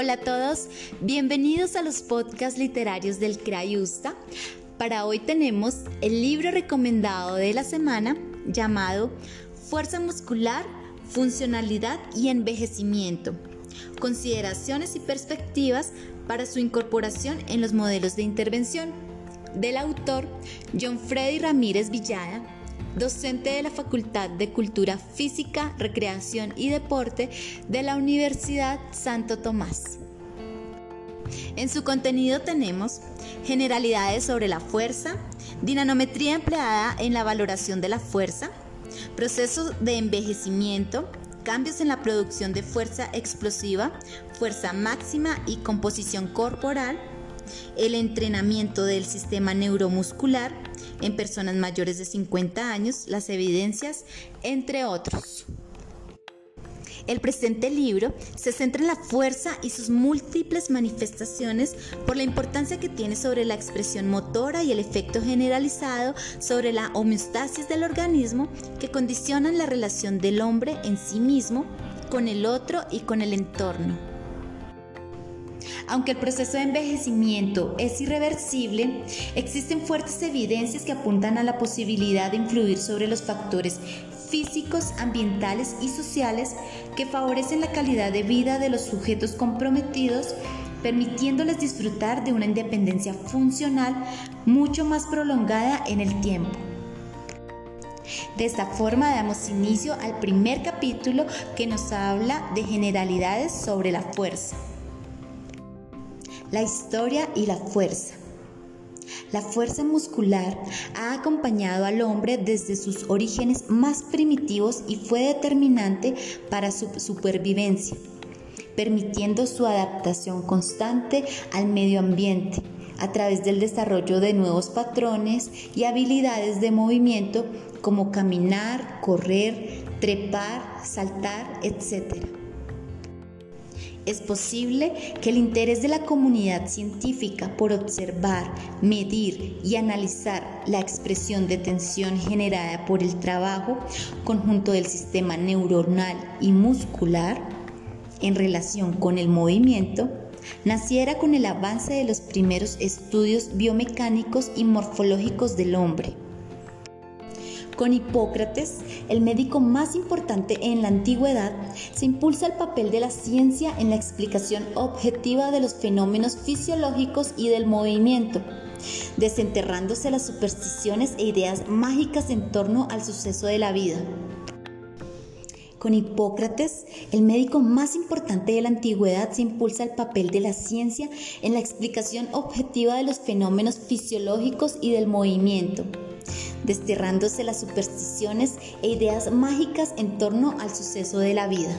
Hola a todos, bienvenidos a los podcasts literarios del Crayusta. Para hoy tenemos el libro recomendado de la semana llamado Fuerza Muscular, Funcionalidad y Envejecimiento. Consideraciones y perspectivas para su incorporación en los modelos de intervención. Del autor John Freddy Ramírez Villada, docente de la Facultad de Cultura Física, Recreación y Deporte de la Universidad Santo Tomás. En su contenido tenemos generalidades sobre la fuerza, dinanometría empleada en la valoración de la fuerza, procesos de envejecimiento, cambios en la producción de fuerza explosiva, fuerza máxima y composición corporal, el entrenamiento del sistema neuromuscular en personas mayores de 50 años, las evidencias, entre otros. El presente libro se centra en la fuerza y sus múltiples manifestaciones por la importancia que tiene sobre la expresión motora y el efecto generalizado sobre la homeostasis del organismo que condicionan la relación del hombre en sí mismo, con el otro y con el entorno. Aunque el proceso de envejecimiento es irreversible, existen fuertes evidencias que apuntan a la posibilidad de influir sobre los factores físicos, ambientales y sociales que favorecen la calidad de vida de los sujetos comprometidos, permitiéndoles disfrutar de una independencia funcional mucho más prolongada en el tiempo. De esta forma damos inicio al primer capítulo que nos habla de generalidades sobre la fuerza la historia y la fuerza. La fuerza muscular ha acompañado al hombre desde sus orígenes más primitivos y fue determinante para su supervivencia, permitiendo su adaptación constante al medio ambiente a través del desarrollo de nuevos patrones y habilidades de movimiento como caminar, correr, trepar, saltar, etc es posible que el interés de la comunidad científica por observar, medir y analizar la expresión de tensión generada por el trabajo conjunto del sistema neuronal y muscular en relación con el movimiento naciera con el avance de los primeros estudios biomecánicos y morfológicos del hombre con Hipócrates, el médico más importante en la antigüedad, se impulsa el papel de la ciencia en la explicación objetiva de los fenómenos fisiológicos y del movimiento, desenterrándose las supersticiones e ideas mágicas en torno al suceso de la vida. Con Hipócrates, el médico más importante de la antigüedad, se impulsa el papel de la ciencia en la explicación objetiva de los fenómenos fisiológicos y del movimiento desterrándose las supersticiones e ideas mágicas en torno al suceso de la vida.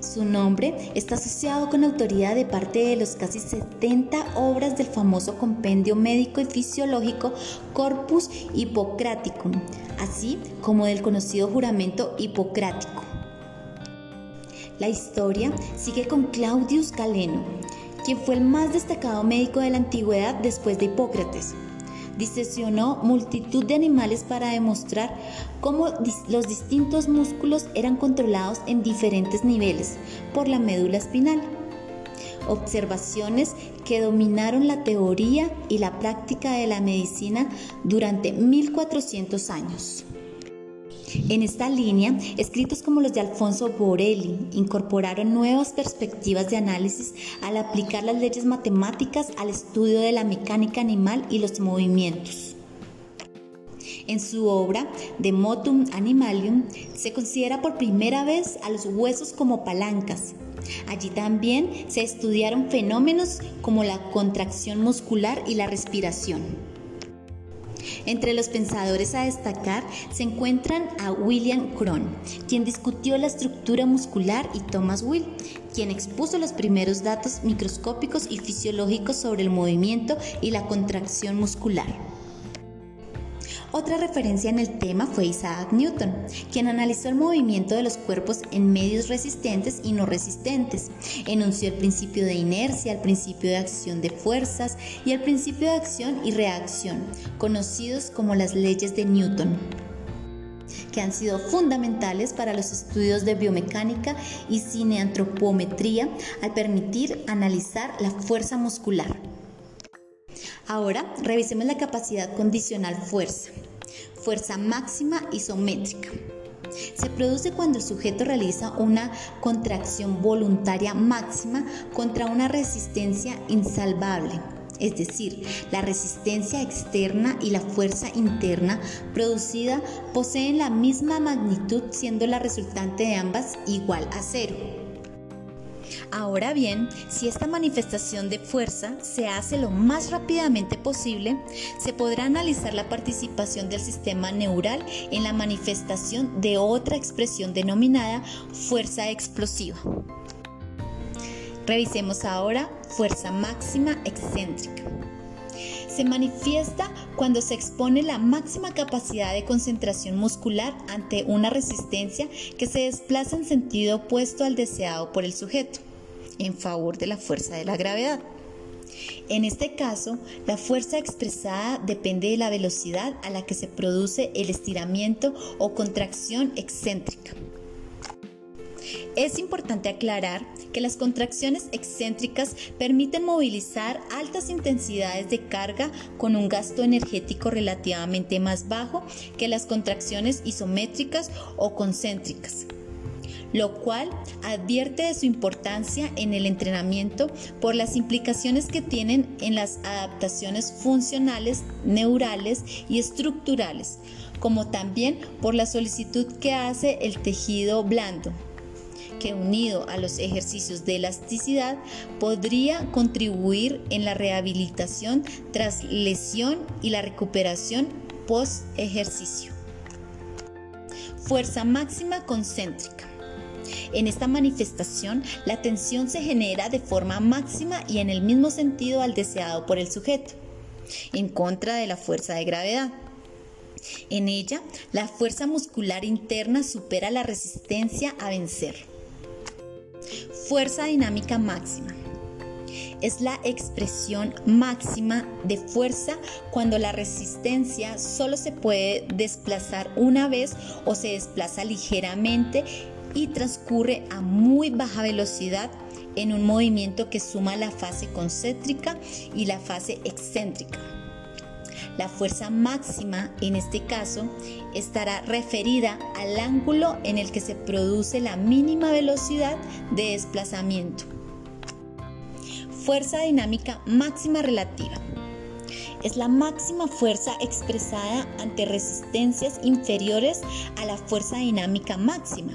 Su nombre está asociado con autoridad de parte de los casi 70 obras del famoso compendio médico y fisiológico Corpus Hippocraticum, así como del conocido juramento hipocrático. La historia sigue con Claudius Galeno, quien fue el más destacado médico de la antigüedad después de Hipócrates disesionó multitud de animales para demostrar cómo los distintos músculos eran controlados en diferentes niveles por la médula espinal. Observaciones que dominaron la teoría y la práctica de la medicina durante 1400 años. En esta línea, escritos como los de Alfonso Borelli incorporaron nuevas perspectivas de análisis al aplicar las leyes matemáticas al estudio de la mecánica animal y los movimientos. En su obra De Motum Animalium se considera por primera vez a los huesos como palancas. Allí también se estudiaron fenómenos como la contracción muscular y la respiración. Entre los pensadores a destacar se encuentran a William Cron, quien discutió la estructura muscular, y Thomas Will, quien expuso los primeros datos microscópicos y fisiológicos sobre el movimiento y la contracción muscular. Otra referencia en el tema fue Isaac Newton, quien analizó el movimiento de los cuerpos en medios resistentes y no resistentes. Enunció el principio de inercia, el principio de acción de fuerzas y el principio de acción y reacción, conocidos como las leyes de Newton. que han sido fundamentales para los estudios de biomecánica y cineantropometría al permitir analizar la fuerza muscular. Ahora revisemos la capacidad condicional fuerza, fuerza máxima isométrica. Se produce cuando el sujeto realiza una contracción voluntaria máxima contra una resistencia insalvable es decir, la resistencia externa y la fuerza interna producida poseen la misma magnitud siendo la resultante de ambas igual a cero. Ahora bien, si esta manifestación de fuerza se hace lo más rápidamente posible, se podrá analizar la participación del sistema neural en la manifestación de otra expresión denominada fuerza explosiva. Revisemos ahora fuerza máxima excéntrica. Se manifiesta cuando se expone la máxima capacidad de concentración muscular ante una resistencia que se desplaza en sentido opuesto al deseado por el sujeto, en favor de la fuerza de la gravedad. En este caso, la fuerza expresada depende de la velocidad a la que se produce el estiramiento o contracción excéntrica. Es importante aclarar que las contracciones excéntricas permiten movilizar altas intensidades de carga con un gasto energético relativamente más bajo que las contracciones isométricas o concéntricas lo cual advierte de su importancia en el entrenamiento por las implicaciones que tienen en las adaptaciones funcionales, neurales y estructurales, como también por la solicitud que hace el tejido blando que unido a los ejercicios de elasticidad podría contribuir en la rehabilitación tras lesión y la recuperación post ejercicio. Fuerza máxima concéntrica. En esta manifestación, la tensión se genera de forma máxima y en el mismo sentido al deseado por el sujeto, en contra de la fuerza de gravedad. En ella, la fuerza muscular interna supera la resistencia a vencer. Fuerza dinámica máxima. Es la expresión máxima de fuerza cuando la resistencia solo se puede desplazar una vez o se desplaza ligeramente y transcurre a muy baja velocidad en un movimiento que suma la fase concéntrica y la fase excéntrica. La fuerza máxima en este caso estará referida al ángulo en el que se produce la mínima velocidad de desplazamiento. Fuerza dinámica máxima relativa. Es la máxima fuerza expresada ante resistencias inferiores a la fuerza dinámica máxima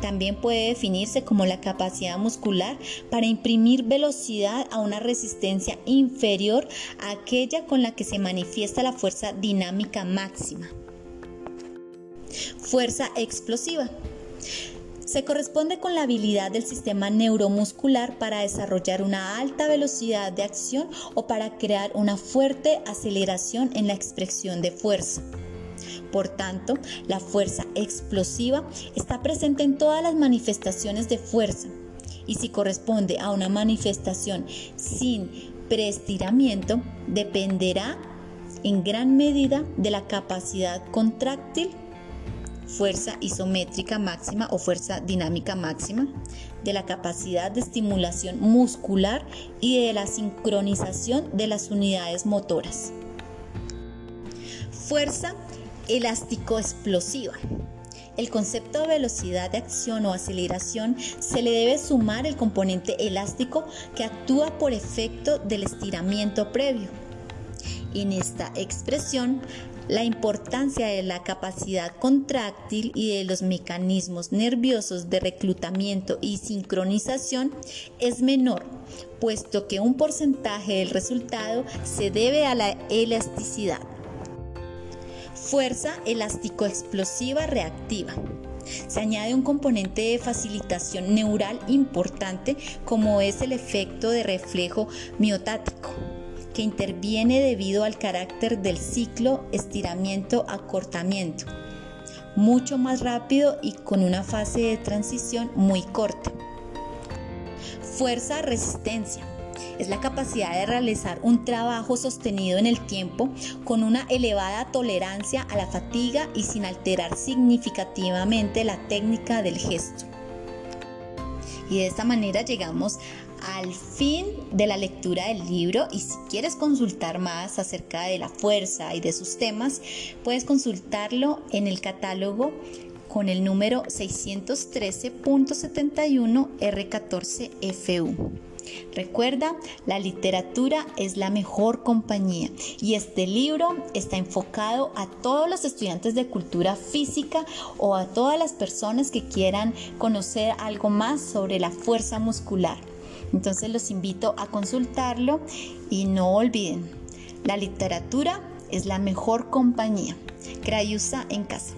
también puede definirse como la capacidad muscular para imprimir velocidad a una resistencia inferior a aquella con la que se manifiesta la fuerza dinámica máxima. Fuerza explosiva. Se corresponde con la habilidad del sistema neuromuscular para desarrollar una alta velocidad de acción o para crear una fuerte aceleración en la expresión de fuerza. Por tanto, la fuerza explosiva está presente en todas las manifestaciones de fuerza y si corresponde a una manifestación sin preestiramiento, dependerá en gran medida de la capacidad contráctil, fuerza isométrica máxima o fuerza dinámica máxima, de la capacidad de estimulación muscular y de la sincronización de las unidades motoras. Fuerza elástico explosiva. El concepto de velocidad de acción o aceleración se le debe sumar el componente elástico que actúa por efecto del estiramiento previo. En esta expresión, la importancia de la capacidad contráctil y de los mecanismos nerviosos de reclutamiento y sincronización es menor, puesto que un porcentaje del resultado se debe a la elasticidad. Fuerza elástico-explosiva reactiva. Se añade un componente de facilitación neural importante como es el efecto de reflejo miotático, que interviene debido al carácter del ciclo estiramiento-acortamiento, mucho más rápido y con una fase de transición muy corta. Fuerza-resistencia es la capacidad de realizar un trabajo sostenido en el tiempo con una elevada tolerancia a la fatiga y sin alterar significativamente la técnica del gesto. Y de esta manera llegamos al fin de la lectura del libro y si quieres consultar más acerca de la fuerza y de sus temas, puedes consultarlo en el catálogo con el número 613.71 R14FU. Recuerda, la literatura es la mejor compañía y este libro está enfocado a todos los estudiantes de cultura física o a todas las personas que quieran conocer algo más sobre la fuerza muscular. Entonces los invito a consultarlo y no olviden, la literatura es la mejor compañía. Crayusa en casa.